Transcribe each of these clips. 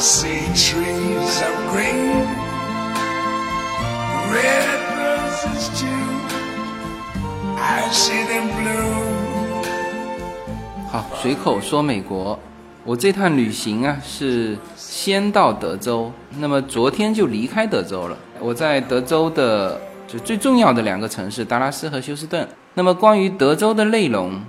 See trees of green, red roses too. I see them bloom. 好，随口说美国，我这趟旅行啊是先到德州，那么昨天就离开德州了。我在德州的就最重要的两个城市达拉斯和休斯顿。那么关于德州的内容，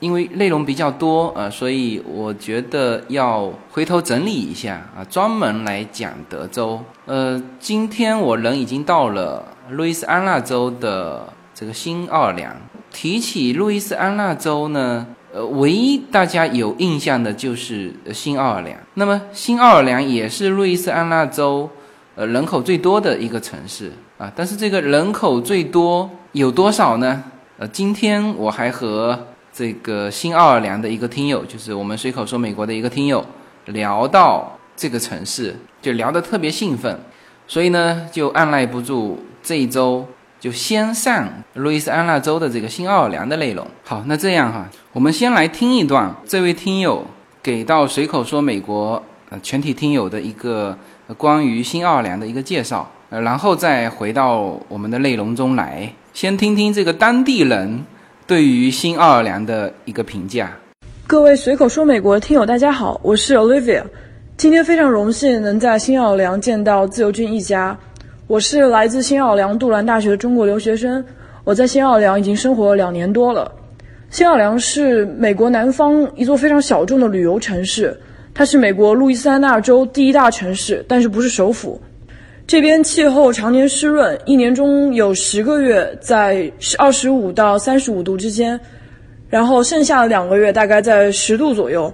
因为内容比较多啊、呃，所以我觉得要回头整理一下啊，专门来讲德州。呃，今天我人已经到了路易斯安那州的这个新奥尔良。提起路易斯安那州呢，呃，唯一大家有印象的就是新奥尔良。那么新奥尔良也是路易斯安那州呃人口最多的一个城市啊，但是这个人口最多有多少呢？呃，今天我还和这个新奥尔良的一个听友，就是我们随口说美国的一个听友，聊到这个城市，就聊得特别兴奋，所以呢，就按耐不住这一周就先上路易斯安那州的这个新奥尔良的内容。好，那这样哈，我们先来听一段这位听友给到随口说美国呃全体听友的一个关于新奥尔良的一个介绍，呃，然后再回到我们的内容中来，先听听这个当地人对于新奥尔良的一个评价。各位随口说美国的听友，大家好，我是 Olivia。今天非常荣幸能在新奥尔良见到自由军一家。我是来自新奥尔良杜兰大学的中国留学生，我在新奥尔良已经生活了两年多了。新奥尔良是美国南方一座非常小众的旅游城市，它是美国路易斯安那州第一大城市，但是不是首府。这边气候常年湿润，一年中有十个月在二十五到三十五度之间，然后剩下的两个月大概在十度左右。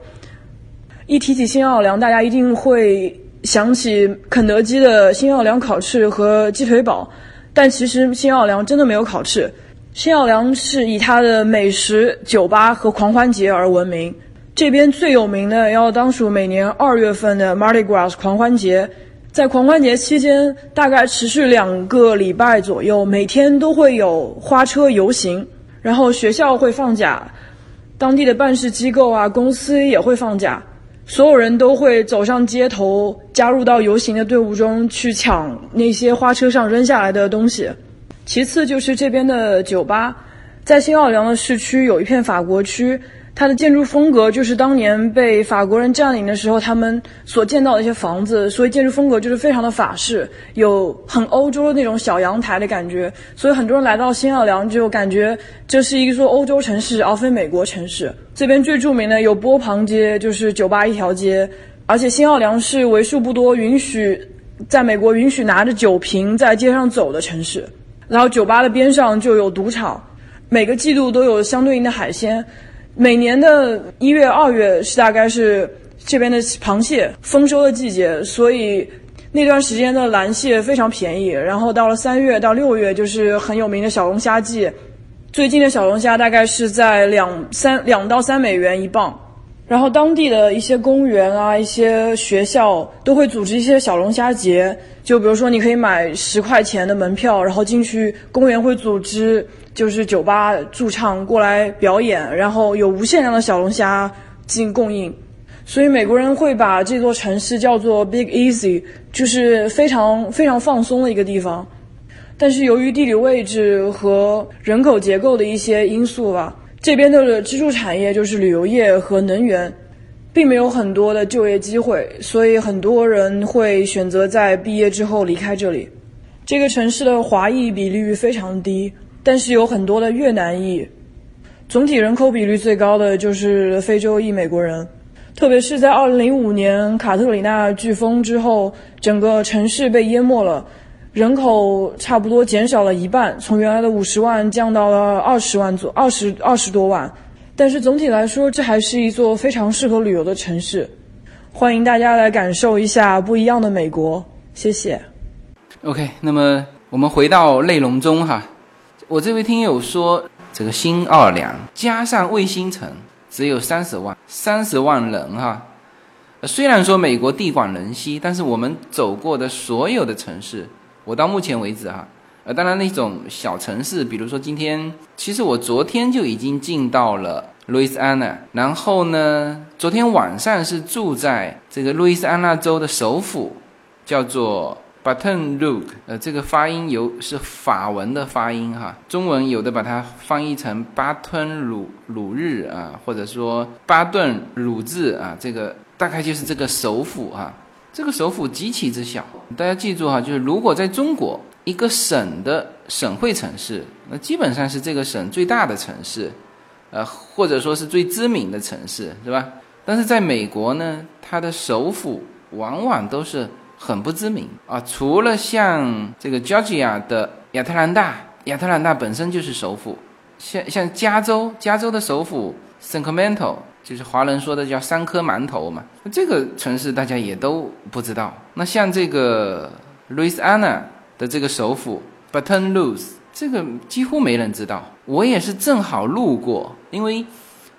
一提起新奥尔良，大家一定会想起肯德基的新奥尔良烤翅和鸡腿堡，但其实新奥尔良真的没有烤翅。新奥尔良是以它的美食、酒吧和狂欢节而闻名。这边最有名的要当属每年二月份的 Mardi Gras 狂欢节，在狂欢节期间大概持续两个礼拜左右，每天都会有花车游行，然后学校会放假，当地的办事机构啊、公司也会放假。所有人都会走上街头，加入到游行的队伍中去抢那些花车上扔下来的东西。其次就是这边的酒吧，在新奥尔良的市区有一片法国区，它的建筑风格就是当年被法国人占领的时候他们所建造的一些房子，所以建筑风格就是非常的法式，有很欧洲的那种小阳台的感觉。所以很多人来到新奥良就感觉这是一座欧洲城市，而非美国城市。这边最著名的有波旁街，就是酒吧一条街，而且新奥良是为数不多允许在美国允许拿着酒瓶在街上走的城市。然后酒吧的边上就有赌场，每个季度都有相对应的海鲜。每年的一月、二月是大概是这边的螃蟹丰收的季节，所以那段时间的蓝蟹非常便宜。然后到了三月到六月就是很有名的小龙虾季，最近的小龙虾大概是在两三两到三美元一磅。然后当地的一些公园啊、一些学校都会组织一些小龙虾节，就比如说你可以买十块钱的门票，然后进去公园会组织就是酒吧驻唱过来表演，然后有无限量的小龙虾进供应。所以美国人会把这座城市叫做 Big Easy，就是非常非常放松的一个地方。但是由于地理位置和人口结构的一些因素吧。这边的支柱产业就是旅游业和能源，并没有很多的就业机会，所以很多人会选择在毕业之后离开这里。这个城市的华裔比率非常低，但是有很多的越南裔。总体人口比率最高的就是非洲裔美国人，特别是在2005年卡特里娜飓风之后，整个城市被淹没了。人口差不多减少了一半，从原来的五十万降到了二十万左二十二十多万。但是总体来说，这还是一座非常适合旅游的城市。欢迎大家来感受一下不一样的美国。谢谢。OK，那么我们回到内容中哈，我这位听友说，这个新奥尔良加上卫星城只有三十万，三十万人哈。呃虽然说美国地广人稀，但是我们走过的所有的城市。我到目前为止哈，呃，当然那种小城市，比如说今天，其实我昨天就已经进到了路易斯安那，然后呢，昨天晚上是住在这个路易斯安那州的首府，叫做 Baton Rouge，呃，这个发音有是法文的发音哈，中文有的把它翻译成巴吞鲁鲁日啊，或者说巴顿鲁治啊，这个大概就是这个首府哈。这个首府极其之小，大家记住哈，就是如果在中国一个省的省会城市，那基本上是这个省最大的城市，呃，或者说是最知名的城市，是吧？但是在美国呢，它的首府往往都是很不知名啊，除了像这个 Georgia 的亚特兰大，亚特兰大本身就是首府，像像加州，加州的首府 Sacramento。就是华人说的叫三颗馒头嘛，这个城市大家也都不知道。那像这个路易斯安那的这个首府 Baton Rouge，这个几乎没人知道。我也是正好路过，因为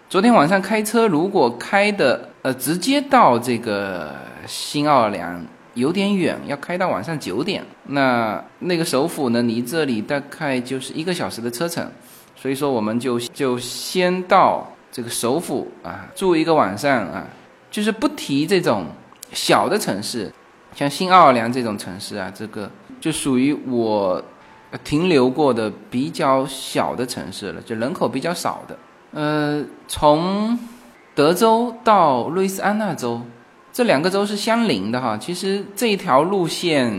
昨天晚上开车，如果开的呃直接到这个新奥尔良有点远，要开到晚上九点。那那个首府呢，离这里大概就是一个小时的车程，所以说我们就就先到。这个首府啊，住一个晚上啊，就是不提这种小的城市，像新奥尔良这种城市啊，这个就属于我停留过的比较小的城市了，就人口比较少的。呃，从德州到路易斯安那州，这两个州是相邻的哈。其实这一条路线，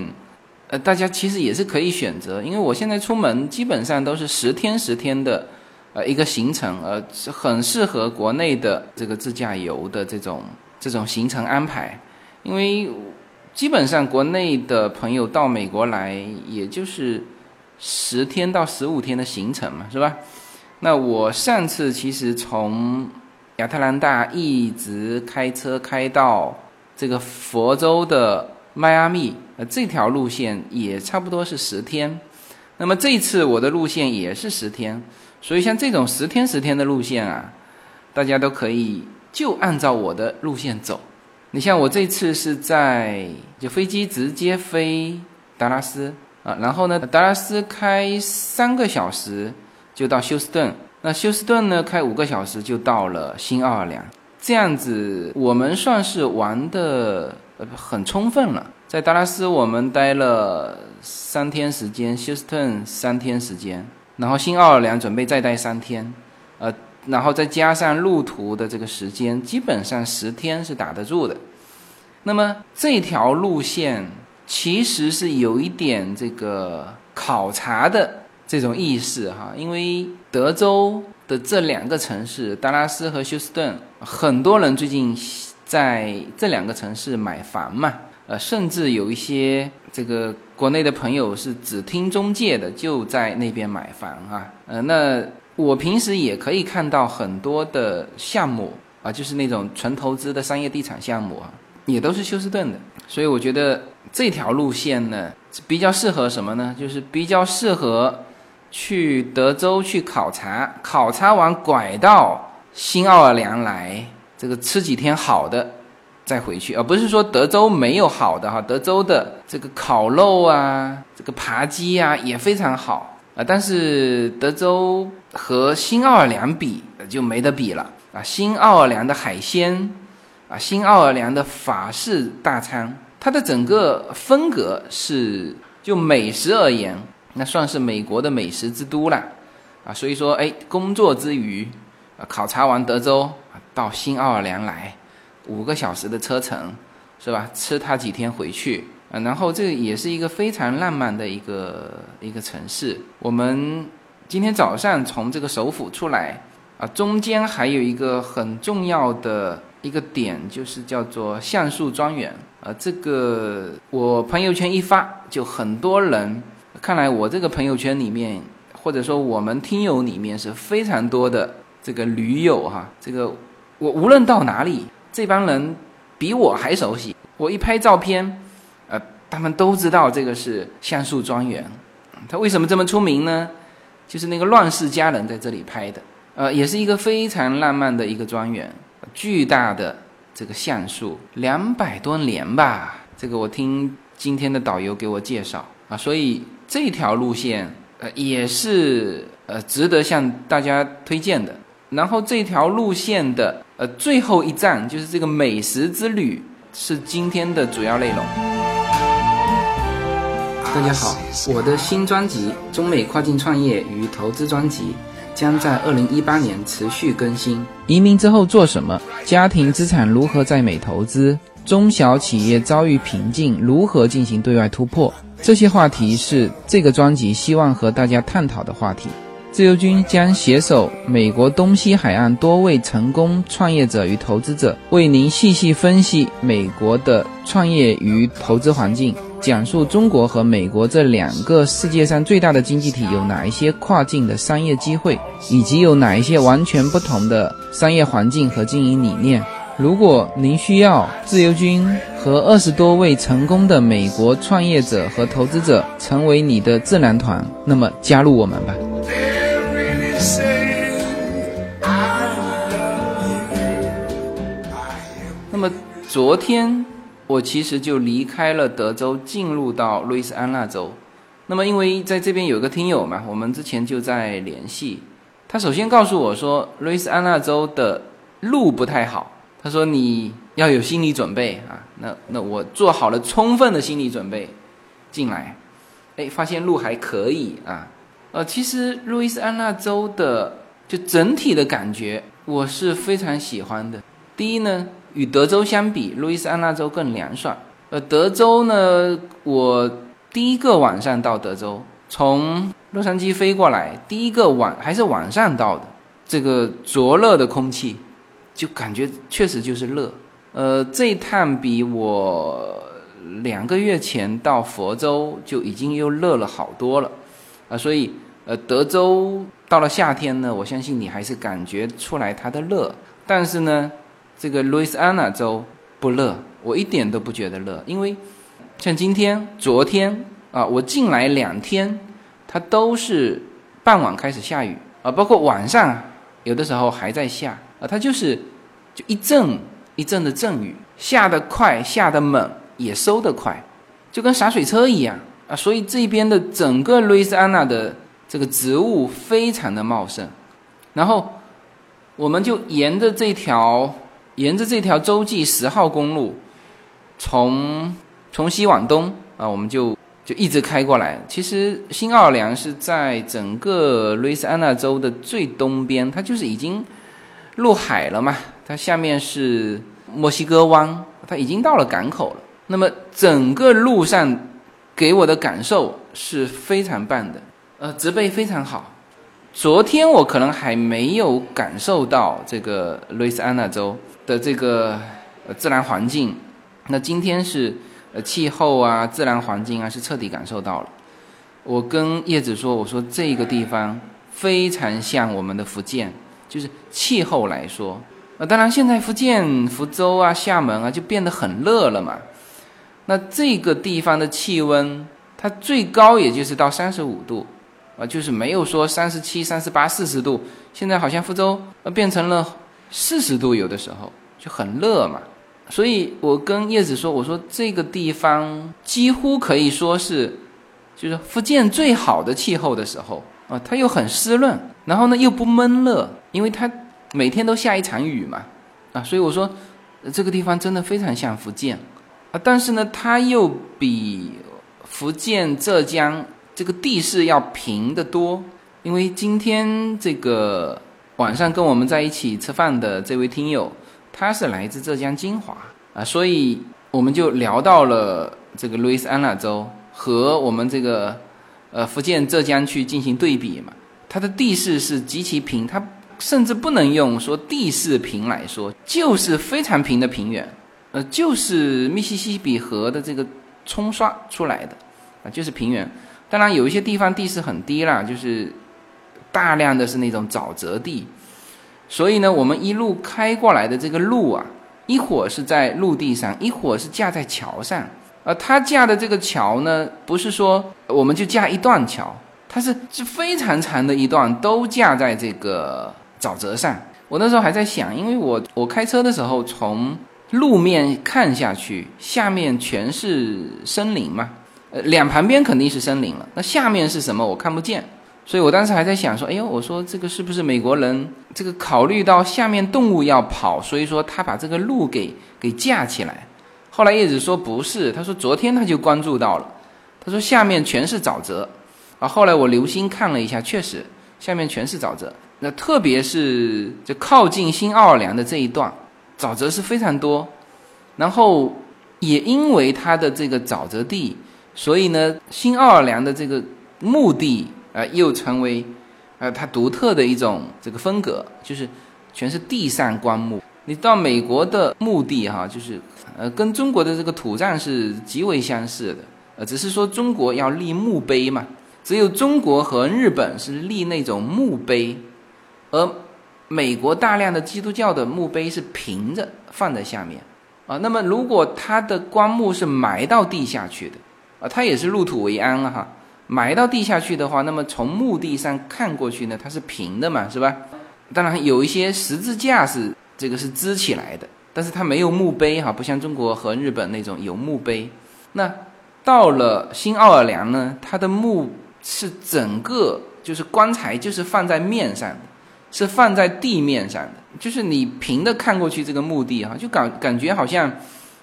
呃，大家其实也是可以选择，因为我现在出门基本上都是十天十天的。呃，一个行程，呃，很适合国内的这个自驾游的这种这种行程安排，因为基本上国内的朋友到美国来，也就是十天到十五天的行程嘛，是吧？那我上次其实从亚特兰大一直开车开到这个佛州的迈阿密，呃，这条路线也差不多是十天。那么这次我的路线也是十天。所以像这种十天十天的路线啊，大家都可以就按照我的路线走。你像我这次是在就飞机直接飞达拉斯啊，然后呢达拉斯开三个小时就到休斯顿，那休斯顿呢开五个小时就到了新奥尔良。这样子我们算是玩的呃很充分了。在达拉斯我们待了三天时间，休斯顿三天时间。然后新奥尔良准备再待三天，呃，然后再加上路途的这个时间，基本上十天是打得住的。那么这条路线其实是有一点这个考察的这种意识哈，因为德州的这两个城市达拉斯和休斯顿，很多人最近在这两个城市买房嘛，呃，甚至有一些这个。国内的朋友是只听中介的，就在那边买房啊。呃，那我平时也可以看到很多的项目啊，就是那种纯投资的商业地产项目啊，也都是休斯顿的。所以我觉得这条路线呢，比较适合什么呢？就是比较适合去德州去考察，考察完拐到新奥尔良来，这个吃几天好的。再回去，而不是说德州没有好的哈，德州的这个烤肉啊，这个扒鸡啊也非常好啊，但是德州和新奥尔良比就没得比了啊。新奥尔良的海鲜啊，新奥尔良的法式大餐，它的整个风格是就美食而言，那算是美国的美食之都了啊。所以说，哎，工作之余啊，考察完德州啊，到新奥尔良来。五个小时的车程，是吧？吃它几天回去，啊，然后这也是一个非常浪漫的一个一个城市。我们今天早上从这个首府出来，啊，中间还有一个很重要的一个点，就是叫做橡树庄园。啊，这个我朋友圈一发，就很多人。看来我这个朋友圈里面，或者说我们听友里面是非常多的这个驴友哈。这个我无论到哪里。这帮人比我还熟悉。我一拍照片，呃，他们都知道这个是橡树庄园。它为什么这么出名呢？就是那个《乱世佳人》在这里拍的。呃，也是一个非常浪漫的一个庄园，巨大的这个橡树，两百多年吧。这个我听今天的导游给我介绍啊，所以这条路线呃也是呃值得向大家推荐的。然后这条路线的呃最后一站就是这个美食之旅，是今天的主要内容。大家好，我的新专辑《中美跨境创业与投资专辑》将在二零一八年持续更新。移民之后做什么？家庭资产如何在美投资？中小企业遭遇瓶颈，如何进行对外突破？这些话题是这个专辑希望和大家探讨的话题。自由军将携手美国东西海岸多位成功创业者与投资者，为您细细分析美国的创业与投资环境，讲述中国和美国这两个世界上最大的经济体有哪一些跨境的商业机会，以及有哪一些完全不同的商业环境和经营理念。如果您需要自由军和二十多位成功的美国创业者和投资者成为你的智囊团，那么加入我们吧。那么昨天我其实就离开了德州，进入到路易斯安那州。那么因为在这边有个听友嘛，我们之前就在联系。他首先告诉我说，路易斯安那州的路不太好。他说你要有心理准备啊。那那我做好了充分的心理准备进来，哎，发现路还可以啊。呃，其实路易斯安那州的就整体的感觉，我是非常喜欢的。第一呢，与德州相比，路易斯安那州更凉爽。呃，德州呢，我第一个晚上到德州，从洛杉矶飞过来，第一个晚还是晚上到的，这个灼热的空气，就感觉确实就是热。呃，这一趟比我两个月前到佛州就已经又热了好多了，啊、所以呃，德州到了夏天呢，我相信你还是感觉出来它的热，但是呢，这个路易斯安那州不热，我一点都不觉得热，因为像今天、昨天啊，我进来两天，它都是傍晚开始下雨啊，包括晚上有的时候还在下。它就是就一阵一阵的阵雨，下得快，下得猛，也收得快，就跟洒水车一样啊，所以这边的整个路易斯安那的这个植物非常的茂盛，然后我们就沿着这条沿着这条洲际十号公路，从从西往东啊，我们就就一直开过来。其实新奥尔良是在整个路易斯安那州的最东边，它就是已经入海了嘛，它下面是墨西哥湾，它已经到了港口了。那么整个路上给我的感受是非常棒的，呃，植被非常好。昨天我可能还没有感受到这个路易斯安那州的这个呃自然环境，那今天是呃气候啊、自然环境啊是彻底感受到了。我跟叶子说，我说这个地方非常像我们的福建，就是气候来说，呃，当然现在福建福州啊、厦门啊就变得很热了嘛。那这个地方的气温，它最高也就是到三十五度，啊，就是没有说三十七、三十八、四十度。现在好像福州呃变成了四十度，有的时候就很热嘛。所以我跟叶子说，我说这个地方几乎可以说是，就是福建最好的气候的时候啊，它又很湿润，然后呢又不闷热，因为它每天都下一场雨嘛，啊，所以我说、这个地方真的非常像福建。啊，但是呢，它又比福建、浙江这个地势要平得多。因为今天这个晚上跟我们在一起吃饭的这位听友，他是来自浙江金华啊，所以我们就聊到了这个路易斯安那州和我们这个呃福建、浙江去进行对比嘛。它的地势是极其平，它甚至不能用说地势平来说，就是非常平的平原。呃，就是密西西比河的这个冲刷出来的，啊，就是平原。当然有一些地方地势很低啦，就是大量的是那种沼泽地。所以呢，我们一路开过来的这个路啊，一会儿是在陆地上，一会儿是架在桥上。呃，它架的这个桥呢，不是说我们就架一段桥，它是是非常长的一段，都架在这个沼泽上。我那时候还在想，因为我我开车的时候从路面看下去，下面全是森林嘛，呃，两旁边肯定是森林了，那下面是什么我看不见，所以我当时还在想说，哎呦，我说这个是不是美国人这个考虑到下面动物要跑，所以说他把这个路给给架起来。后来叶子说不是，他说昨天他就关注到了，他说下面全是沼泽，啊，后来我留心看了一下，确实下面全是沼泽。那特别是这靠近新奥尔良的这一段，沼泽是非常多。然后也因为它的这个沼泽地，所以呢，新奥尔良的这个墓地啊，又成为呃它独特的一种这个风格，就是全是地上棺木。你到美国的墓地哈，就是呃跟中国的这个土葬是极为相似的，呃只是说中国要立墓碑嘛，只有中国和日本是立那种墓碑，而美国大量的基督教的墓碑是平着放在下面啊。那么如果他的棺木是埋到地下去的啊，他也是入土为安了哈。埋到地下去的话，那么从墓地上看过去呢，它是平的嘛，是吧？当然有一些十字架是。这个是支起来的，但是它没有墓碑哈，不像中国和日本那种有墓碑。那到了新奥尔良呢，它的墓是整个就是棺材就是放在面上的，是放在地面上的，就是你平的看过去这个墓地哈，就感感觉好像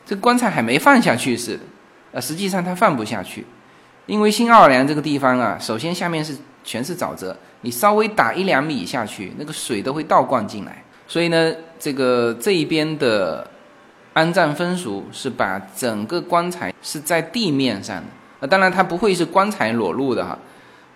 这棺材还没放下去似的，呃，实际上它放不下去，因为新奥尔良这个地方啊，首先下面是全是沼泽，你稍微打一两米下去，那个水都会倒灌进来。所以呢，这个这一边的安葬风俗是把整个棺材是在地面上的，啊，当然它不会是棺材裸露的哈，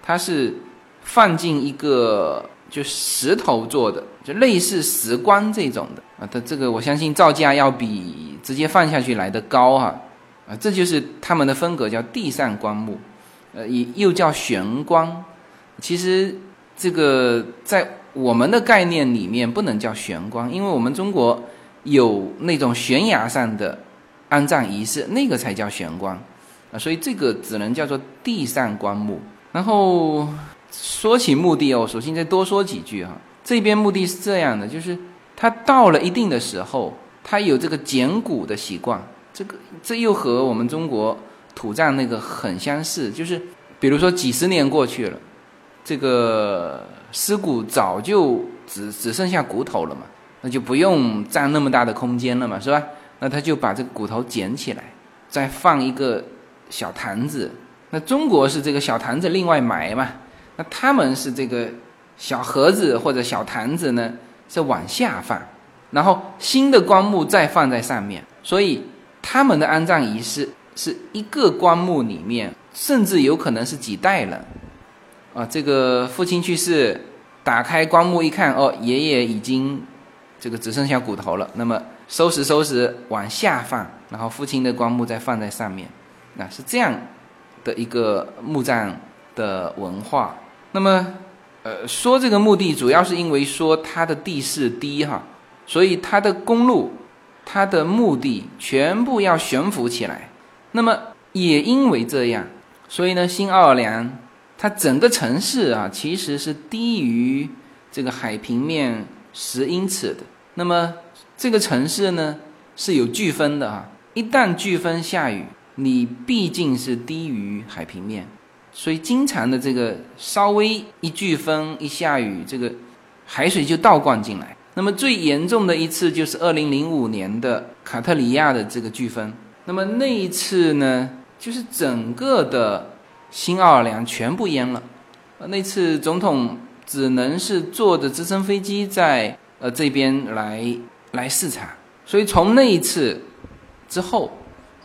它是放进一个就石头做的，就类似石棺这种的啊，它这个我相信造价要比直接放下去来的高哈，啊，这就是他们的风格，叫地上棺木，呃，也又叫悬棺，其实这个在。我们的概念里面不能叫悬棺，因为我们中国有那种悬崖上的安葬仪式，那个才叫悬棺啊，所以这个只能叫做地上棺木。然后说起墓地哦，首先再多说几句哈。这边墓地是这样的，就是它到了一定的时候，它有这个捡骨的习惯，这个这又和我们中国土葬那个很相似，就是比如说几十年过去了。这个尸骨早就只只剩下骨头了嘛，那就不用占那么大的空间了嘛，是吧？那他就把这个骨头捡起来，再放一个小坛子。那中国是这个小坛子另外埋嘛？那他们是这个小盒子或者小坛子呢，是往下放，然后新的棺木再放在上面。所以他们的安葬仪式是一个棺木里面，甚至有可能是几代人。啊，这个父亲去世，打开棺木一看，哦，爷爷已经这个只剩下骨头了。那么收拾收拾，往下放，然后父亲的棺木再放在上面，那是这样的一个墓葬的文化。那么，呃，说这个墓地，主要是因为说它的地势低哈，所以它的公路、它的墓地全部要悬浮起来。那么也因为这样，所以呢，新奥尔良。它整个城市啊，其实是低于这个海平面十英尺的。那么这个城市呢是有飓风的啊，一旦飓风下雨，你毕竟是低于海平面，所以经常的这个稍微一飓风一下雨，这个海水就倒灌进来。那么最严重的一次就是二零零五年的卡特里亚的这个飓风。那么那一次呢，就是整个的。新奥尔良全部淹了，那次总统只能是坐着直升飞机在呃这边来来视察，所以从那一次之后，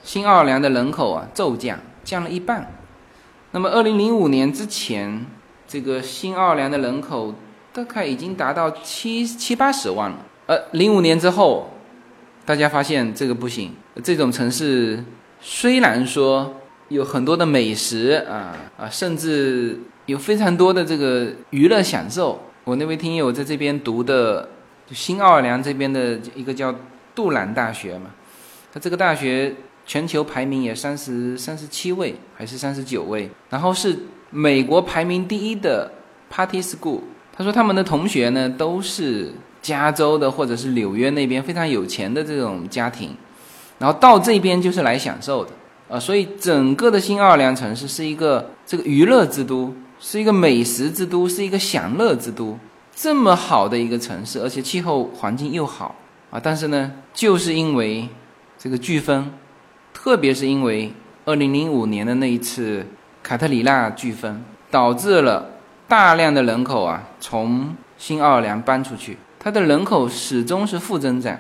新奥尔良的人口啊骤降，降了一半。那么二零零五年之前，这个新奥尔良的人口大概已经达到七七八十万了。呃，零五年之后，大家发现这个不行，这种城市虽然说。有很多的美食啊啊，甚至有非常多的这个娱乐享受。我那位听友在这边读的新奥尔良这边的一个叫杜兰大学嘛，他这个大学全球排名也三十三十七位还是三十九位，然后是美国排名第一的 Party School。他说他们的同学呢都是加州的或者是纽约那边非常有钱的这种家庭，然后到这边就是来享受的。啊，所以整个的新奥尔良城市是一个这个娱乐之都，是一个美食之都，是一个享乐之都，这么好的一个城市，而且气候环境又好啊，但是呢，就是因为这个飓风，特别是因为二零零五年的那一次卡特里娜飓风，导致了大量的人口啊从新奥尔良搬出去，它的人口始终是负增长。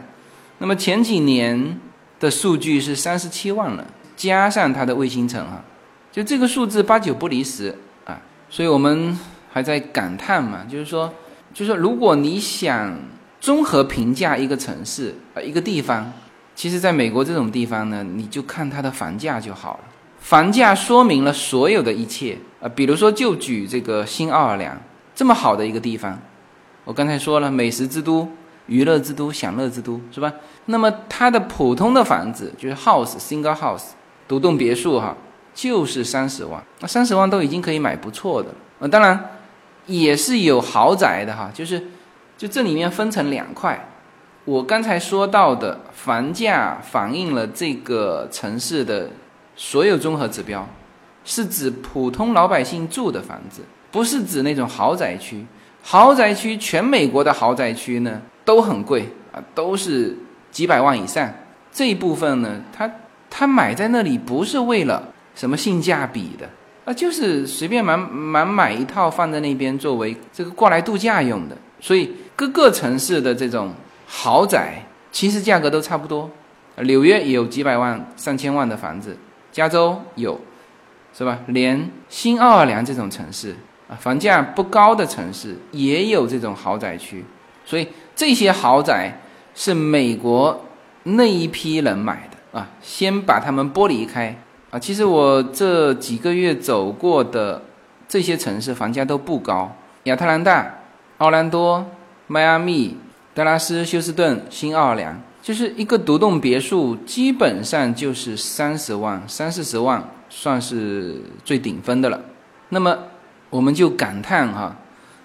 那么前几年的数据是三十七万人，加上它的卫星城啊，就这个数字八九不离十啊，所以我们还在感叹嘛，就是说，就是说，如果你想综合评价一个城市啊一个地方。其实，在美国这种地方呢，你就看它的房价就好了。房价说明了所有的一切啊。比如说，就举这个新奥尔良这么好的一个地方，我刚才说了，美食之都、娱乐之都、享乐之都，是吧？那么它的普通的房子就是 house single house 独栋别墅哈，就是三十万。那三十万都已经可以买不错的了。呃，当然也是有豪宅的哈，就是就这里面分成两块。我刚才说到的房价反映了这个城市的所有综合指标，是指普通老百姓住的房子，不是指那种豪宅区。豪宅区，全美国的豪宅区呢都很贵啊，都是几百万以上。这一部分呢，他他买在那里不是为了什么性价比的啊，就是随便买买买一套放在那边作为这个过来度假用的。所以各个城市的这种。豪宅其实价格都差不多，纽约也有几百万、上千万的房子，加州有，是吧？连新奥尔良这种城市啊，房价不高的城市也有这种豪宅区，所以这些豪宅是美国那一批人买的啊。先把他们剥离开啊。其实我这几个月走过的这些城市房价都不高，亚特兰大、奥兰多、迈阿密。德拉斯、休斯顿、新奥尔良，就是一个独栋别墅，基本上就是三十万、三四十万，算是最顶峰的了。那么，我们就感叹哈，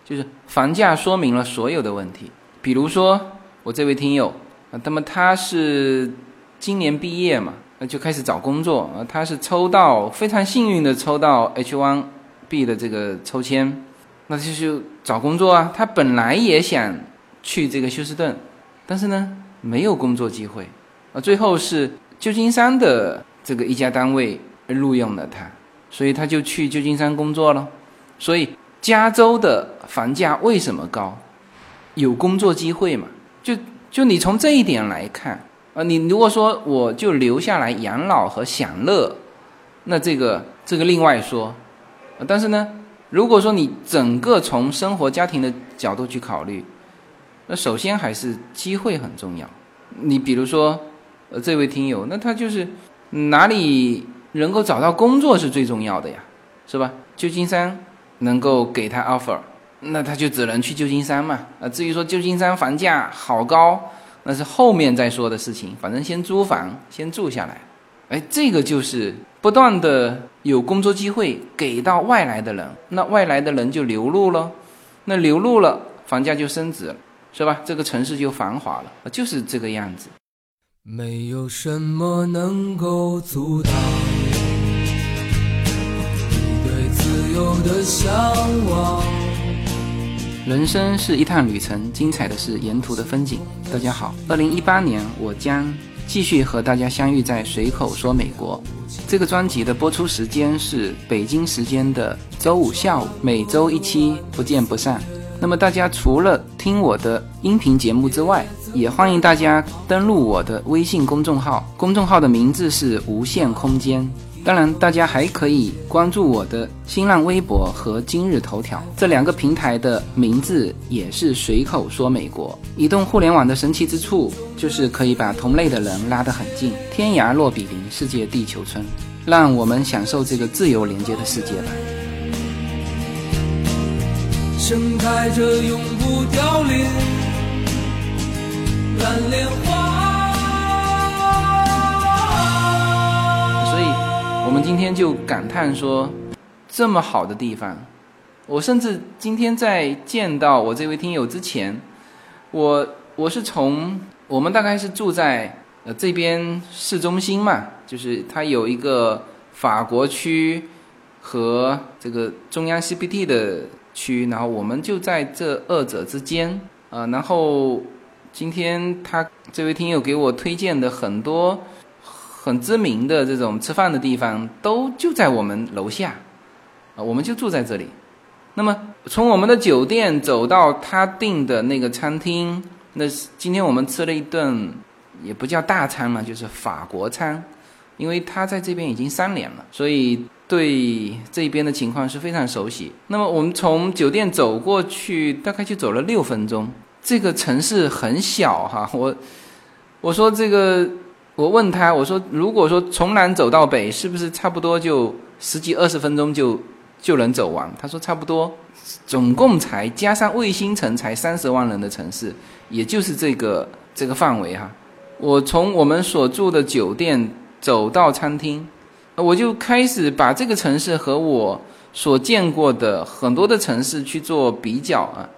就是房价说明了所有的问题。比如说，我这位听友啊，那么他是今年毕业嘛，那就开始找工作啊，他是抽到非常幸运的抽到 H1B 的这个抽签，那就是找工作啊。他本来也想。去这个休斯顿，但是呢，没有工作机会，啊，最后是旧金山的这个一家单位录用了他，所以他就去旧金山工作了。所以加州的房价为什么高？有工作机会嘛？就就你从这一点来看，啊，你如果说我就留下来养老和享乐，那这个这个另外说，但是呢，如果说你整个从生活家庭的角度去考虑。那首先还是机会很重要。你比如说，呃，这位听友，那他就是哪里能够找到工作是最重要的呀，是吧？旧金山能够给他 offer，那他就只能去旧金山嘛。啊，至于说旧金山房价好高，那是后面再说的事情。反正先租房，先住下来。哎，这个就是不断的有工作机会给到外来的人，那外来的人就流入了，那流入了，房价就升值。是吧？这个城市就繁华了，就是这个样子。没有什么能够阻挡你对自由的向往。人生是一趟旅程，精彩的是沿途的风景。大家好，二零一八年我将继续和大家相遇在随口说美国。这个专辑的播出时间是北京时间的周五下午，每周一期，不见不散。那么大家除了听我的音频节目之外，也欢迎大家登录我的微信公众号，公众号的名字是无限空间。当然，大家还可以关注我的新浪微博和今日头条这两个平台的名字也是随口说美国。移动互联网的神奇之处就是可以把同类的人拉得很近，天涯若比邻，世界地球村，让我们享受这个自由连接的世界吧。盛开着永不凋零蓝莲花。所以，我们今天就感叹说，这么好的地方，我甚至今天在见到我这位听友之前，我我是从我们大概是住在呃这边市中心嘛，就是它有一个法国区。和这个中央 CBD 的区，然后我们就在这二者之间呃。然后今天他这位听友给我推荐的很多很知名的这种吃饭的地方，都就在我们楼下啊，我们就住在这里。那么从我们的酒店走到他订的那个餐厅，那今天我们吃了一顿，也不叫大餐嘛，就是法国餐，因为他在这边已经三年了，所以对这边的情况是非常熟悉。那么我们从酒店走过去，大概就走了六分钟。这个城市很小哈，我我说这个，我问他，我说如果说从南走到北，是不是差不多就十几二十分钟就？就能走完。他说差不多，总共才加上卫星城才三十万人的城市，也就是这个这个范围哈。我从我们所住的酒店走到餐厅，我就开始把这个城市和我所见过的很多的城市去做比较啊。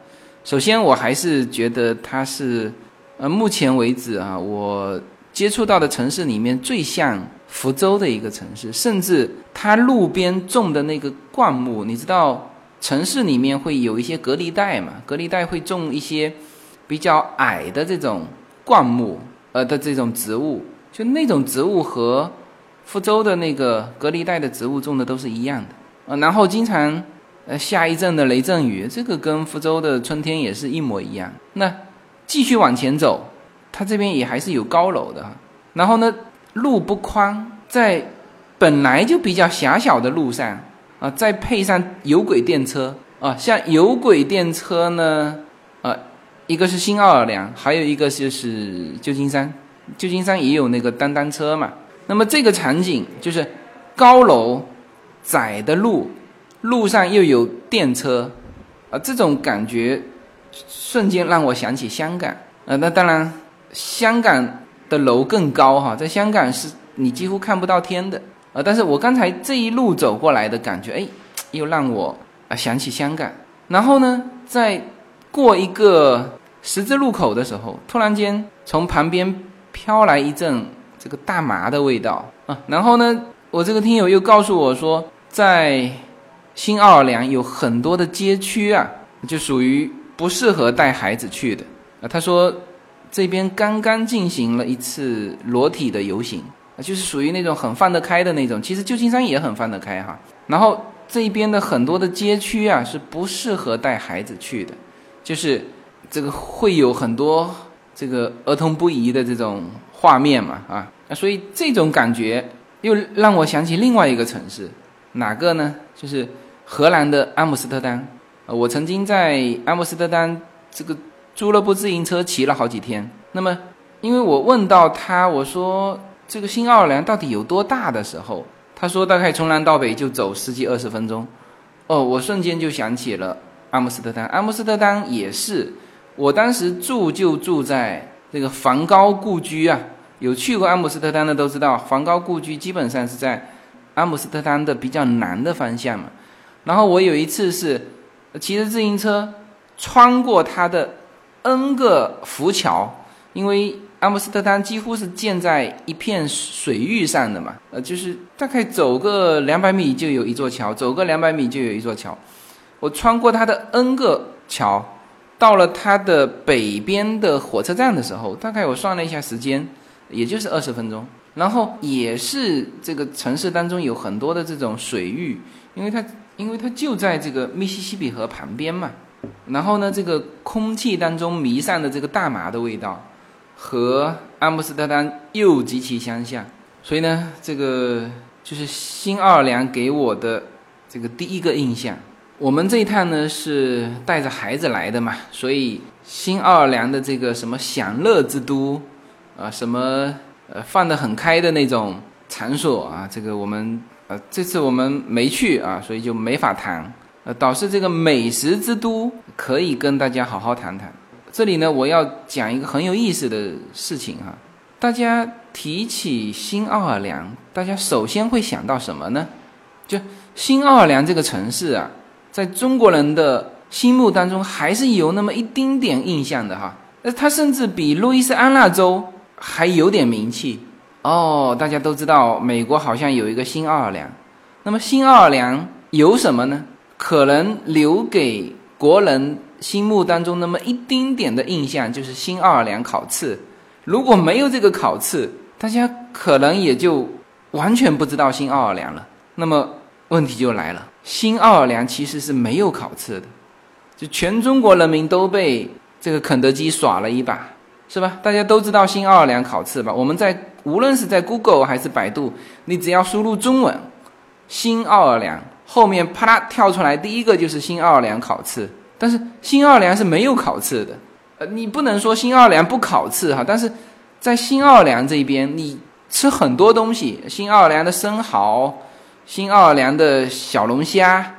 首先，我还是觉得它是，呃，目前为止啊，我接触到的城市里面最像。福州的一个城市，甚至它路边种的那个灌木，你知道，城市里面会有一些隔离带嘛？隔离带会种一些比较矮的这种灌木，呃的这种植物，就那种植物和福州的那个隔离带的植物种的都是一样的呃，然后经常呃下一阵的雷阵雨，这个跟福州的春天也是一模一样。那继续往前走，它这边也还是有高楼的，然后呢？路不宽，在本来就比较狭小的路上啊，再配上有轨电车啊，像有轨电车呢，啊，一个是新奥尔良，还有一个就是旧金山，旧金山也有那个单单车嘛。那么这个场景就是高楼、窄的路，路上又有电车，啊，这种感觉瞬间让我想起香港。呃，那当然，香港。的楼更高哈，在香港是你几乎看不到天的啊！但是我刚才这一路走过来的感觉，哎，又让我啊想起香港。然后呢，在过一个十字路口的时候，突然间从旁边飘来一阵这个大麻的味道啊！然后呢，我这个听友又告诉我说，在新奥尔良有很多的街区啊，就属于不适合带孩子去的啊。他说。这边刚刚进行了一次裸体的游行啊，就是属于那种很放得开的那种。其实旧金山也很放得开哈。然后这边的很多的街区啊是不适合带孩子去的，就是这个会有很多这个儿童不宜的这种画面嘛啊。那所以这种感觉又让我想起另外一个城市，哪个呢？就是荷兰的阿姆斯特丹。呃，我曾经在阿姆斯特丹这个。租了部自行车骑了好几天。那么，因为我问到他，我说这个新奥尔良到底有多大的时候，他说大概从南到北就走十几二十分钟。哦，我瞬间就想起了阿姆斯特丹。阿姆斯特丹也是，我当时住就住在这个梵高故居啊。有去过阿姆斯特丹的都知道，梵高故居基本上是在阿姆斯特丹的比较南的方向嘛。然后我有一次是骑着自行车穿过他的。N 个浮桥，因为阿姆斯特丹几乎是建在一片水域上的嘛，呃，就是大概走个两百米就有一座桥，走个两百米就有一座桥。我穿过它的 N 个桥，到了它的北边的火车站的时候，大概我算了一下时间，也就是二十分钟。然后也是这个城市当中有很多的这种水域，因为它因为它就在这个密西西比河旁边嘛。然后呢，这个空气当中弥散的这个大麻的味道，和阿姆斯特丹又极其相像，所以呢，这个就是新奥尔良给我的这个第一个印象。我们这一趟呢是带着孩子来的嘛，所以新奥尔良的这个什么享乐之都，啊，什么呃放得很开的那种场所啊，这个我们呃这次我们没去啊，所以就没法谈。呃，导致这个美食之都可以跟大家好好谈谈。这里呢，我要讲一个很有意思的事情哈。大家提起新奥尔良，大家首先会想到什么呢？就新奥尔良这个城市啊，在中国人的心目当中还是有那么一丁点印象的哈。那它甚至比路易斯安那州还有点名气哦。大家都知道，美国好像有一个新奥尔良。那么新奥尔良。有什么呢？可能留给国人心目当中那么一丁点的印象就是新奥尔良烤翅。如果没有这个烤翅，大家可能也就完全不知道新奥尔良了。那么问题就来了，新奥尔良其实是没有烤翅的，就全中国人民都被这个肯德基耍了一把，是吧？大家都知道新奥尔良烤翅吧？我们在无论是在 Google 还是百度，你只要输入中文“新奥尔良”，后面啪啦跳出来第一个就是新奥尔良烤翅。但是新奥尔良是没有烤翅的。呃，你不能说新奥尔良不烤翅哈，但是在新奥尔良这边，你吃很多东西，新奥尔良的生蚝，新奥尔良的小龙虾，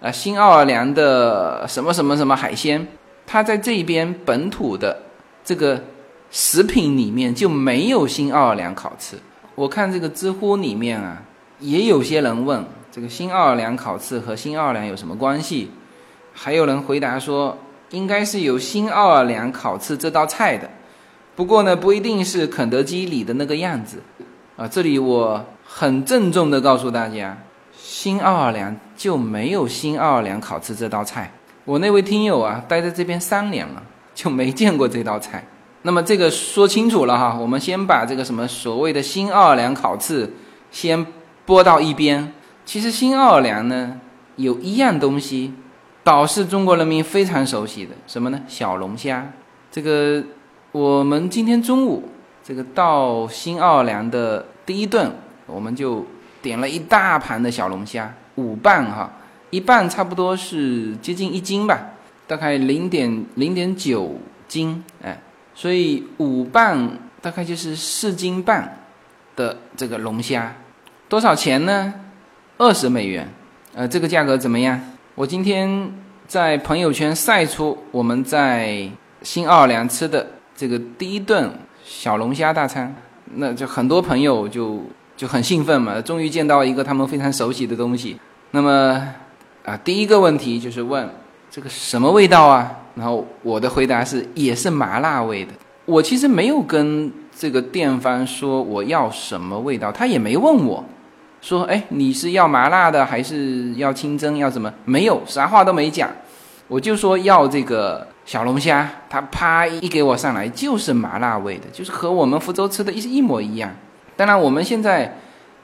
啊，新奥尔良的什么什么什么海鲜，它在这边本土的这个食品里面就没有新奥尔良烤翅。我看这个知乎里面啊，也有些人问这个新奥尔良烤翅和新奥尔良有什么关系，还有人回答说。应该是有新奥尔良烤翅这道菜的，不过呢，不一定是肯德基里的那个样子，啊，这里我很郑重的告诉大家，新奥尔良就没有新奥尔良烤翅这道菜。我那位听友啊，待在这边三年了，就没见过这道菜。那么这个说清楚了哈，我们先把这个什么所谓的新奥尔良烤翅先拨到一边。其实新奥尔良呢，有一样东西。倒是中国人民非常熟悉的什么呢？小龙虾。这个我们今天中午这个到新奥尔良的第一顿，我们就点了一大盘的小龙虾，五磅哈，一磅差不多是接近一斤吧，大概零点零点九斤，哎，所以五磅大概就是四斤半的这个龙虾，多少钱呢？二十美元。呃，这个价格怎么样？我今天在朋友圈晒出我们在新奥尔良吃的这个第一顿小龙虾大餐，那就很多朋友就就很兴奋嘛，终于见到一个他们非常熟悉的东西。那么啊，第一个问题就是问这个什么味道啊？然后我的回答是也是麻辣味的。我其实没有跟这个店方说我要什么味道，他也没问我。说，哎，你是要麻辣的还是要清蒸？要什么？没有，啥话都没讲，我就说要这个小龙虾。他啪一给我上来就是麻辣味的，就是和我们福州吃的一一模一样。当然，我们现在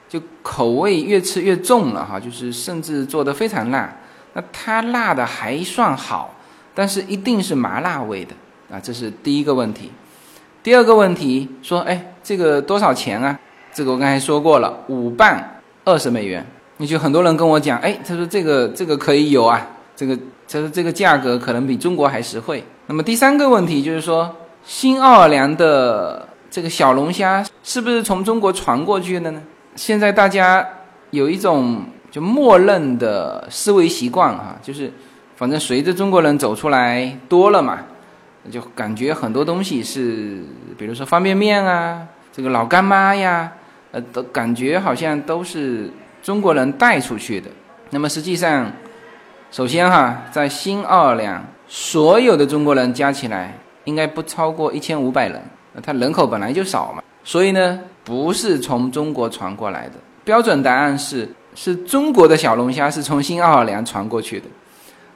就口味越吃越重了哈，就是甚至做的非常辣。那它辣的还算好，但是一定是麻辣味的啊，这是第一个问题。第二个问题说，哎，这个多少钱啊？这个我刚才说过了，五磅。二十美元，你就很多人跟我讲，哎，他说这个这个可以有啊，这个他说这个价格可能比中国还实惠。那么第三个问题就是说，新奥尔良的这个小龙虾是不是从中国传过去的呢？现在大家有一种就默认的思维习惯哈，就是反正随着中国人走出来多了嘛，就感觉很多东西是，比如说方便面啊，这个老干妈呀。呃，都感觉好像都是中国人带出去的。那么实际上，首先哈，在新奥尔良，所有的中国人加起来应该不超过一千五百人。他人口本来就少嘛，所以呢，不是从中国传过来的。标准答案是，是中国的小龙虾是从新奥尔良传过去的。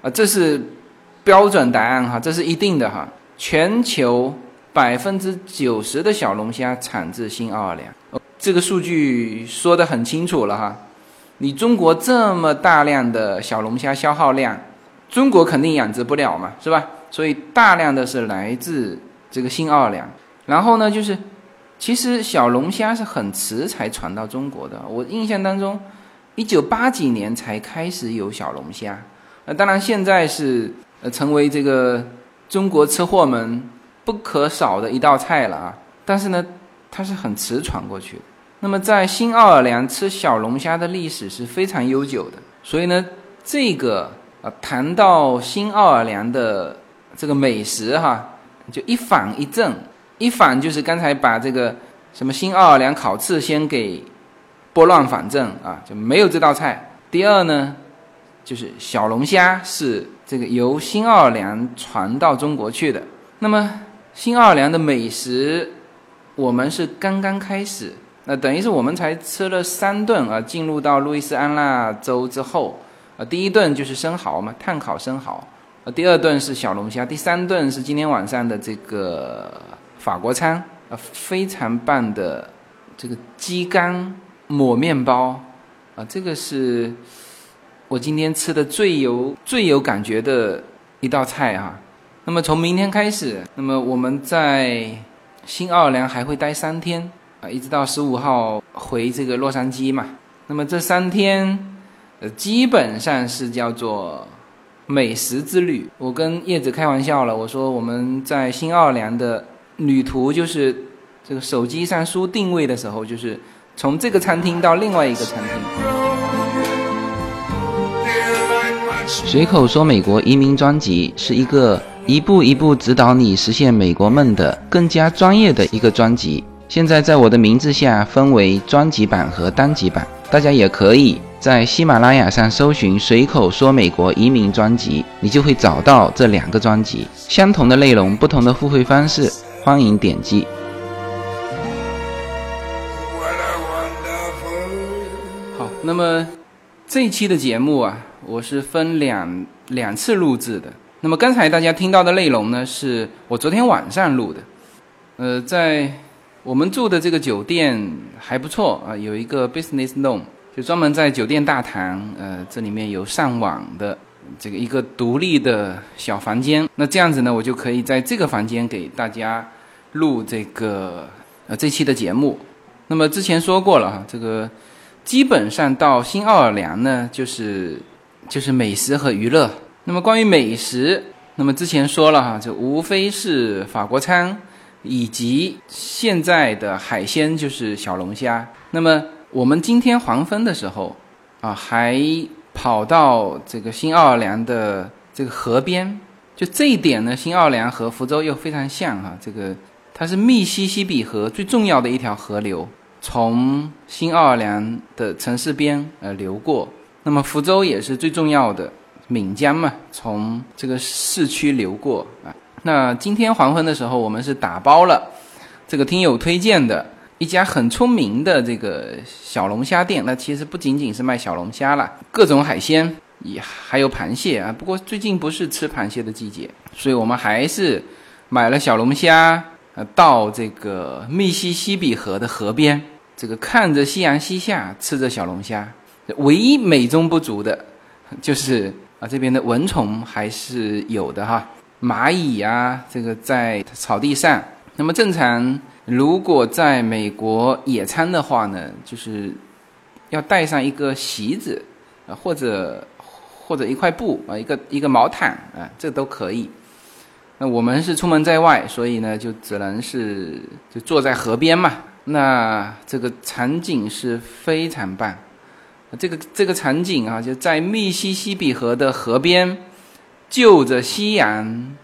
啊，这是标准答案哈，这是一定的哈。全球百分之九十的小龙虾产自新奥尔良。这个数据说得很清楚了哈，你中国这么大量的小龙虾消耗量，中国肯定养殖不了嘛，是吧？所以大量的是来自这个新奥尔良。然后呢，就是其实小龙虾是很迟才传到中国的。我印象当中，一九八几年才开始有小龙虾。那当然现在是呃成为这个中国吃货们不可少的一道菜了啊。但是呢，它是很迟传过去的。那么，在新奥尔良吃小龙虾的历史是非常悠久的，所以呢，这个啊，谈到新奥尔良的这个美食哈，就一反一正，一反就是刚才把这个什么新奥尔良烤翅先给拨乱反正啊，就没有这道菜。第二呢，就是小龙虾是这个由新奥尔良传到中国去的。那么，新奥尔良的美食，我们是刚刚开始。那等于是我们才吃了三顿啊，进入到路易斯安那州之后，呃，第一顿就是生蚝嘛，炭烤生蚝，呃，第二顿是小龙虾，第三顿是今天晚上的这个法国餐，呃，非常棒的这个鸡肝抹面包，啊，这个是我今天吃的最有最有感觉的一道菜哈。那么从明天开始，那么我们在新奥尔良还会待三天啊，一直到十五号回这个洛杉矶嘛。那么这三天，呃，基本上是叫做美食之旅。我跟叶子开玩笑了，我说我们在新奥尔良的旅途就是这个手机上输定位的时候，就是从这个餐厅到另外一个餐厅。随口说美国移民专辑是一个一步一步指导你实现美国梦的更加专业的一个专辑。现在在我的名字下分为专辑版和单集版，大家也可以在喜马拉雅上搜寻“随口说美国移民专辑”，你就会找到这两个专辑。相同的内容，不同的付费方式，欢迎点击。好，那么这一期的节目啊，我是分两两次录制的。那么刚才大家听到的内容呢，是我昨天晚上录的。呃，在我们住的这个酒店还不错啊，有一个 business room，就专门在酒店大堂，呃，这里面有上网的这个一个独立的小房间。那这样子呢，我就可以在这个房间给大家录这个呃这期的节目。那么之前说过了哈，这个基本上到新奥尔良呢，就是就是美食和娱乐。那么关于美食，那么之前说了哈，就无非是法国餐，以及现在的海鲜就是小龙虾。那么我们今天黄昏的时候啊，还跑到这个新奥尔良的这个河边，就这一点呢，新奥尔良和福州又非常像哈，这个它是密西西比河最重要的一条河流。从新奥尔良的城市边呃流过，那么福州也是最重要的闽江嘛，从这个市区流过啊。那今天黄昏的时候，我们是打包了这个听友推荐的一家很出名的这个小龙虾店。那其实不仅仅是卖小龙虾啦，各种海鲜也还有螃蟹啊。不过最近不是吃螃蟹的季节，所以我们还是买了小龙虾，呃，到这个密西西比河的河边。这个看着夕阳西下，吃着小龙虾，唯一美中不足的，就是啊这边的蚊虫还是有的哈，蚂蚁啊，这个在草地上。那么正常，如果在美国野餐的话呢，就是要带上一个席子啊，或者或者一块布啊，一个一个毛毯啊，这都可以。那我们是出门在外，所以呢，就只能是就坐在河边嘛。那这个场景是非常棒，这个这个场景啊，就在密西西比河的河边，就着夕阳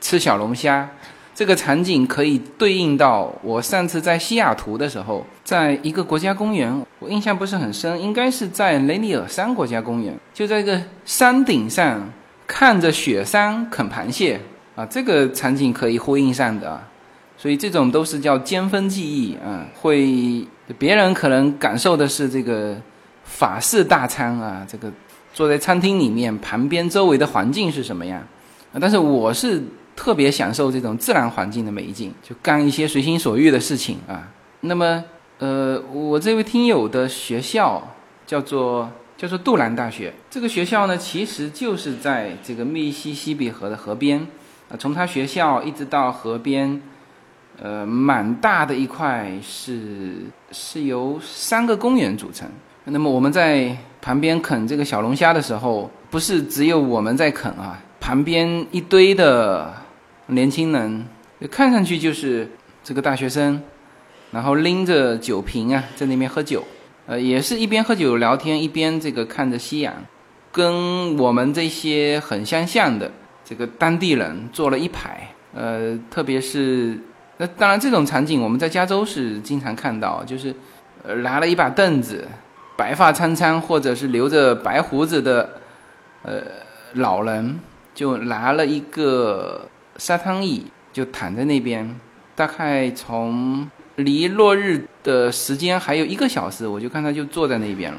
吃小龙虾，这个场景可以对应到我上次在西雅图的时候，在一个国家公园，我印象不是很深，应该是在雷尼尔山国家公园，就在一个山顶上看着雪山啃螃蟹。啊，这个场景可以呼应上的。所以这种都是叫尖峰记忆啊，会别人可能感受的是这个法式大餐啊，这个坐在餐厅里面，旁边周围的环境是什么样啊？但是我是特别享受这种自然环境的美景，就干一些随心所欲的事情啊。那么，呃，我这位听友的学校叫做叫做杜兰大学，这个学校呢，其实就是在这个密西西比河的河边从他学校一直到河边。呃，蛮大的一块是是由三个公园组成。那么我们在旁边啃这个小龙虾的时候，不是只有我们在啃啊，旁边一堆的年轻人，看上去就是这个大学生，然后拎着酒瓶啊，在那边喝酒，呃，也是一边喝酒聊天，一边这个看着夕阳，跟我们这些很相像的这个当地人坐了一排，呃，特别是。那当然，这种场景我们在加州是经常看到，就是，呃，拿了一把凳子，白发苍苍或者是留着白胡子的，呃，老人就拿了一个沙滩椅，就躺在那边。大概从离落日的时间还有一个小时，我就看他就坐在那边了，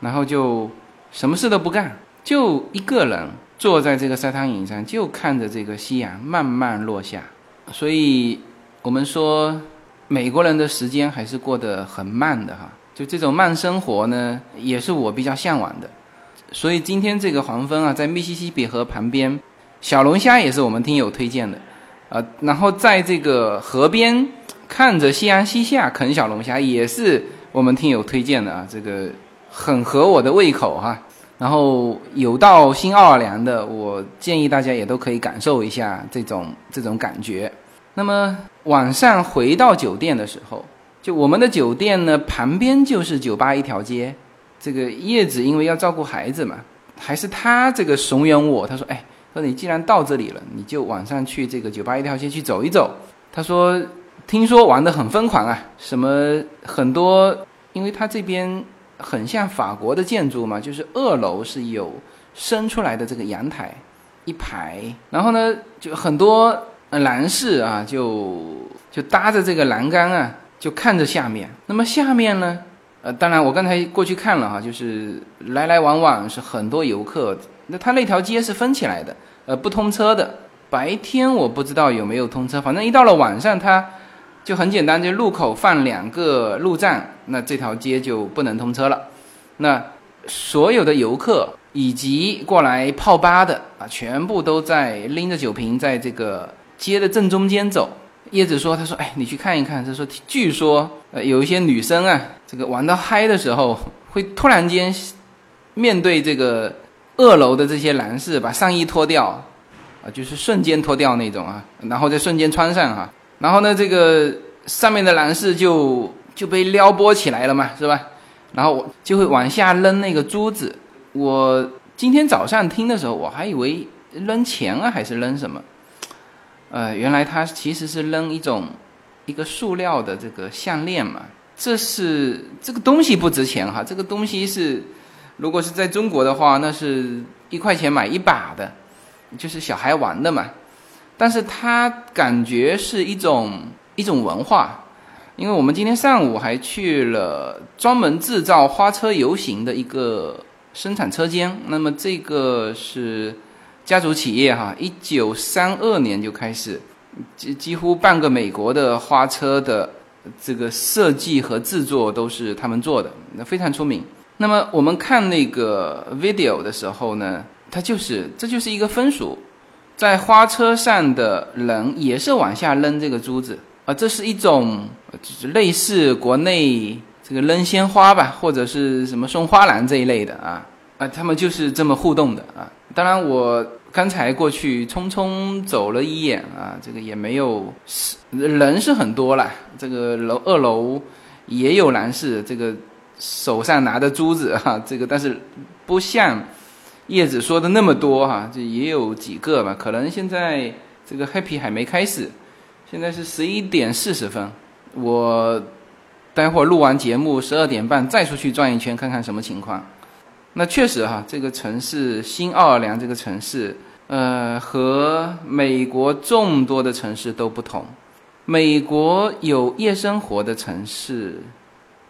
然后就什么事都不干，就一个人坐在这个沙滩椅上，就看着这个夕阳慢慢落下。所以，我们说美国人的时间还是过得很慢的哈。就这种慢生活呢，也是我比较向往的。所以今天这个黄昏啊，在密西西比河旁边，小龙虾也是我们听友推荐的，啊，然后在这个河边看着夕阳西下啃小龙虾，也是我们听友推荐的啊，这个很合我的胃口哈。然后有到新奥尔良的，我建议大家也都可以感受一下这种这种感觉。那么晚上回到酒店的时候。就我们的酒店呢，旁边就是酒吧一条街。这个叶子因为要照顾孩子嘛，还是他这个怂恿我。他说：“哎，说你既然到这里了，你就晚上去这个酒吧一条街去走一走。”他说：“听说玩得很疯狂啊，什么很多，因为他这边很像法国的建筑嘛，就是二楼是有伸出来的这个阳台一排，然后呢就很多男士啊，就就搭着这个栏杆啊。”就看着下面，那么下面呢？呃，当然我刚才过去看了哈，就是来来往往是很多游客。那他那条街是分起来的，呃，不通车的。白天我不知道有没有通车，反正一到了晚上，它就很简单，就路口放两个路障，那这条街就不能通车了。那所有的游客以及过来泡吧的啊，全部都在拎着酒瓶在这个街的正中间走。叶子说：“他说，哎，你去看一看。他说，据说，呃，有一些女生啊，这个玩到嗨的时候，会突然间面对这个二楼的这些男士，把上衣脱掉，啊，就是瞬间脱掉那种啊，然后再瞬间穿上哈。然后呢，这个上面的男士就就被撩拨起来了嘛，是吧？然后我就会往下扔那个珠子。我今天早上听的时候，我还以为扔钱啊，还是扔什么？”呃，原来它其实是扔一种一个塑料的这个项链嘛，这是这个东西不值钱哈，这个东西是如果是在中国的话，那是一块钱买一把的，就是小孩玩的嘛。但是它感觉是一种一种文化，因为我们今天上午还去了专门制造花车游行的一个生产车间，那么这个是。家族企业哈，一九三二年就开始，几几乎半个美国的花车的这个设计和制作都是他们做的，那非常出名。那么我们看那个 video 的时候呢，它就是这就是一个风俗，在花车上的人也是往下扔这个珠子啊，这是一种就是类似国内这个扔鲜花吧，或者是什么送花篮这一类的啊啊，他们就是这么互动的啊。当然我。刚才过去匆匆走了一眼啊，这个也没有是人是很多了。这个楼二楼也有男士，这个手上拿着珠子哈，这个但是不像叶子说的那么多哈，这也有几个吧。可能现在这个 happy 还没开始，现在是十一点四十分，我待会儿录完节目十二点半再出去转一圈看看什么情况。那确实哈，这个城市新奥尔良这个城市，呃，和美国众多的城市都不同。美国有夜生活的城市，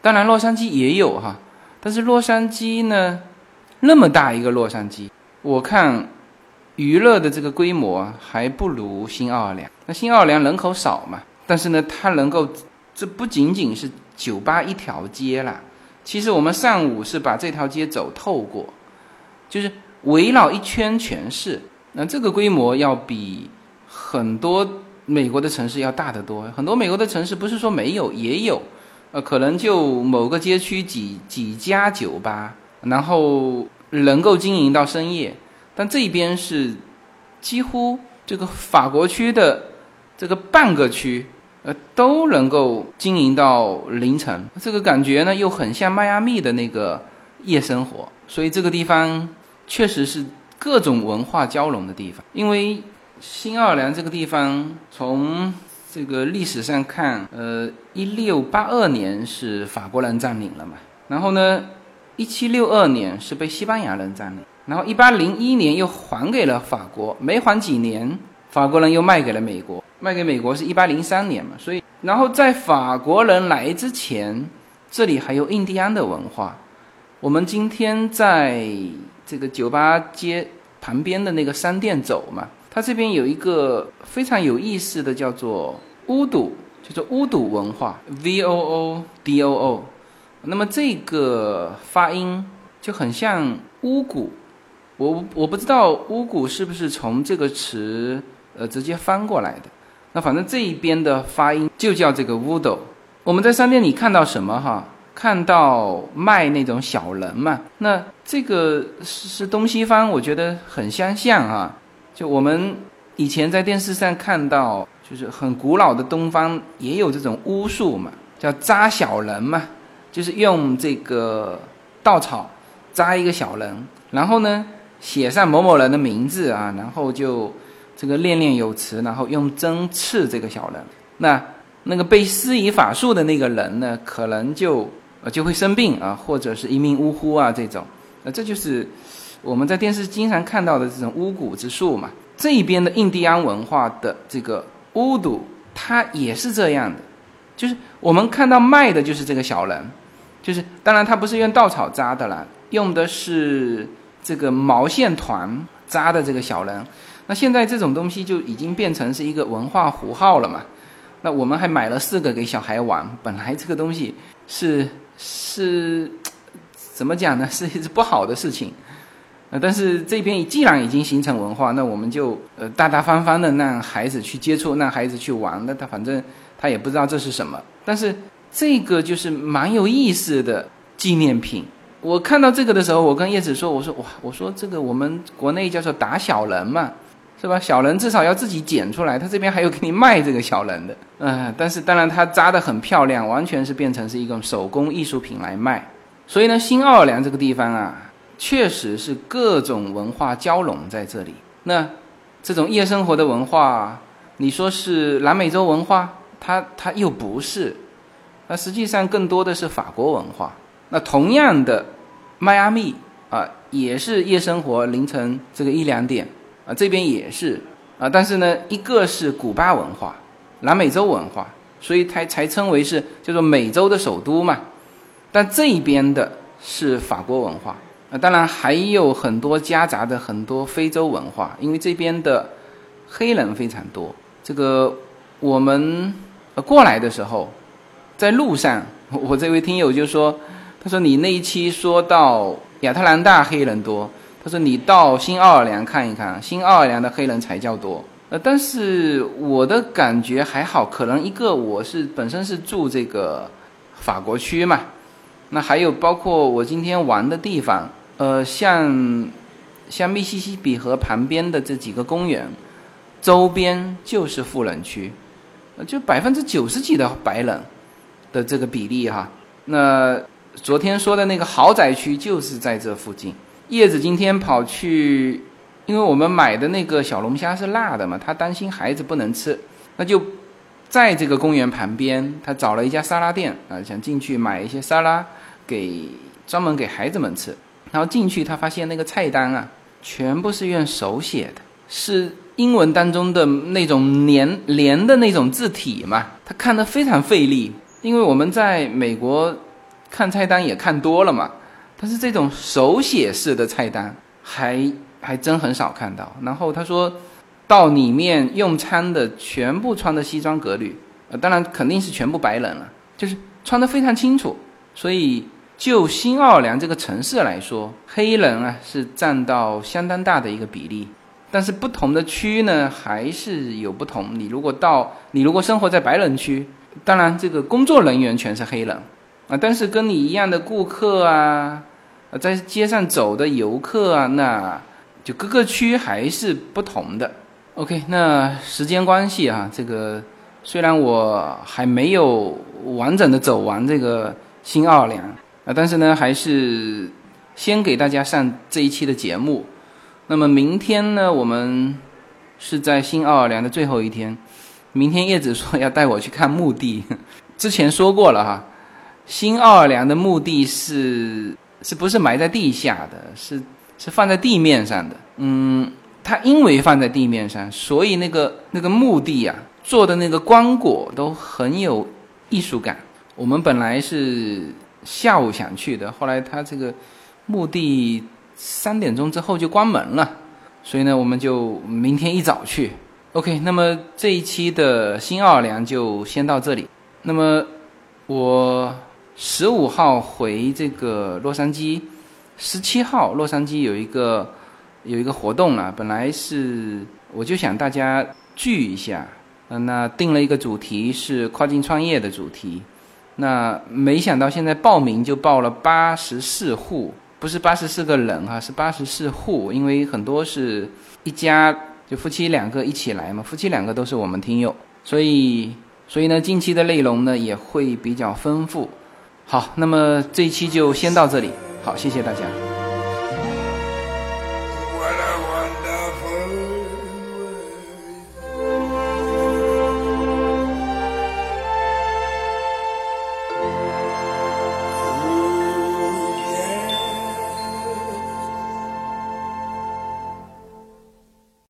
当然洛杉矶也有哈，但是洛杉矶呢，那么大一个洛杉矶，我看娱乐的这个规模还不如新奥尔良。那新奥尔良人口少嘛，但是呢，它能够，这不仅仅是酒吧一条街啦。其实我们上午是把这条街走透过，就是围绕一圈全是。那这个规模要比很多美国的城市要大得多。很多美国的城市不是说没有，也有，呃，可能就某个街区几几家酒吧，然后能够经营到深夜。但这边是几乎这个法国区的这个半个区。呃，都能够经营到凌晨，这个感觉呢又很像迈阿密的那个夜生活，所以这个地方确实是各种文化交融的地方。因为新奥尔良这个地方，从这个历史上看，呃，一六八二年是法国人占领了嘛，然后呢，一七六二年是被西班牙人占领，然后一八零一年又还给了法国，没还几年，法国人又卖给了美国。卖给美国是一八零三年嘛，所以然后在法国人来之前，这里还有印第安的文化，我们今天在这个酒吧街旁边的那个商店走嘛，它这边有一个非常有意思的，叫做乌杜，叫做乌杜文化 （V O O D O O）。那么这个发音就很像乌古，我我不知道乌古是不是从这个词呃直接翻过来的。那反正这一边的发音就叫这个 voodoo。我们在商店里看到什么哈？看到卖那种小人嘛？那这个是是东西方，我觉得很相像啊。就我们以前在电视上看到，就是很古老的东方也有这种巫术嘛，叫扎小人嘛，就是用这个稻草扎一个小人，然后呢写上某某人的名字啊，然后就。这个念念有词，然后用针刺这个小人，那那个被施以法术的那个人呢，可能就呃就会生病啊，或者是一命呜呼啊这种，那这就是我们在电视经常看到的这种巫蛊之术嘛。这一边的印第安文化的这个巫毒，它也是这样的，就是我们看到卖的就是这个小人，就是当然他不是用稻草扎的了，用的是这个毛线团扎的这个小人。那现在这种东西就已经变成是一个文化符号了嘛？那我们还买了四个给小孩玩。本来这个东西是是怎么讲呢？是一不好的事情。呃，但是这边既然已经形成文化，那我们就呃大大方方的让孩子去接触，让孩子去玩。那他反正他也不知道这是什么。但是这个就是蛮有意思的纪念品。我看到这个的时候，我跟叶子说：“我说哇，我说这个我们国内叫做打小人嘛。”是吧？小人至少要自己剪出来，他这边还有给你卖这个小人的，嗯，但是当然他扎的很漂亮，完全是变成是一种手工艺术品来卖。所以呢，新奥尔良这个地方啊，确实是各种文化交融在这里。那这种夜生活的文化，你说是南美洲文化，它它又不是，那实际上更多的是法国文化。那同样的，迈阿密啊，也是夜生活，凌晨这个一两点。啊，这边也是啊，但是呢，一个是古巴文化，南美洲文化，所以才才称为是叫做美洲的首都嘛。但这一边的是法国文化啊，当然还有很多夹杂的很多非洲文化，因为这边的黑人非常多。这个我们过来的时候，在路上，我这位听友就说，他说你那一期说到亚特兰大黑人多。他说：“你到新奥尔良看一看，新奥尔良的黑人才叫多。呃，但是我的感觉还好，可能一个我是本身是住这个法国区嘛，那还有包括我今天玩的地方，呃，像像密西西比河旁边的这几个公园，周边就是富人区，就百分之九十几的白人的这个比例哈。那昨天说的那个豪宅区就是在这附近。”叶子今天跑去，因为我们买的那个小龙虾是辣的嘛，他担心孩子不能吃，那就在这个公园旁边，他找了一家沙拉店啊，想进去买一些沙拉给专门给孩子们吃。然后进去，他发现那个菜单啊，全部是用手写的，是英文当中的那种连连的那种字体嘛，他看得非常费力。因为我们在美国看菜单也看多了嘛。但是这种手写式的菜单还还真很少看到。然后他说，到里面用餐的全部穿的西装革履，呃，当然肯定是全部白人了，就是穿的非常清楚。所以就新奥尔良这个城市来说，黑人啊是占到相当大的一个比例。但是不同的区呢还是有不同。你如果到你如果生活在白人区，当然这个工作人员全是黑人。啊，但是跟你一样的顾客啊，在街上走的游客啊，那就各个区还是不同的。OK，那时间关系啊，这个虽然我还没有完整的走完这个新奥尔良啊，但是呢，还是先给大家上这一期的节目。那么明天呢，我们是在新奥尔良的最后一天。明天叶子说要带我去看墓地，之前说过了哈。新奥尔良的墓地是是不是埋在地下的？是是放在地面上的。嗯，它因为放在地面上，所以那个那个墓地啊做的那个棺椁都很有艺术感。我们本来是下午想去的，后来他这个墓地三点钟之后就关门了，所以呢，我们就明天一早去。OK，那么这一期的新奥尔良就先到这里。那么我十五号回这个洛杉矶，十七号洛杉矶有一个有一个活动了，本来是我就想大家聚一下，呃，那定了一个主题是跨境创业的主题。那没想到现在报名就报了八十四户，不是八十四个人哈，是八十四户，因为很多是一家就夫妻两个一起来嘛，夫妻两个都是我们听友，所以所以呢，近期的内容呢也会比较丰富。好，那么这一期就先到这里，好，谢谢大家。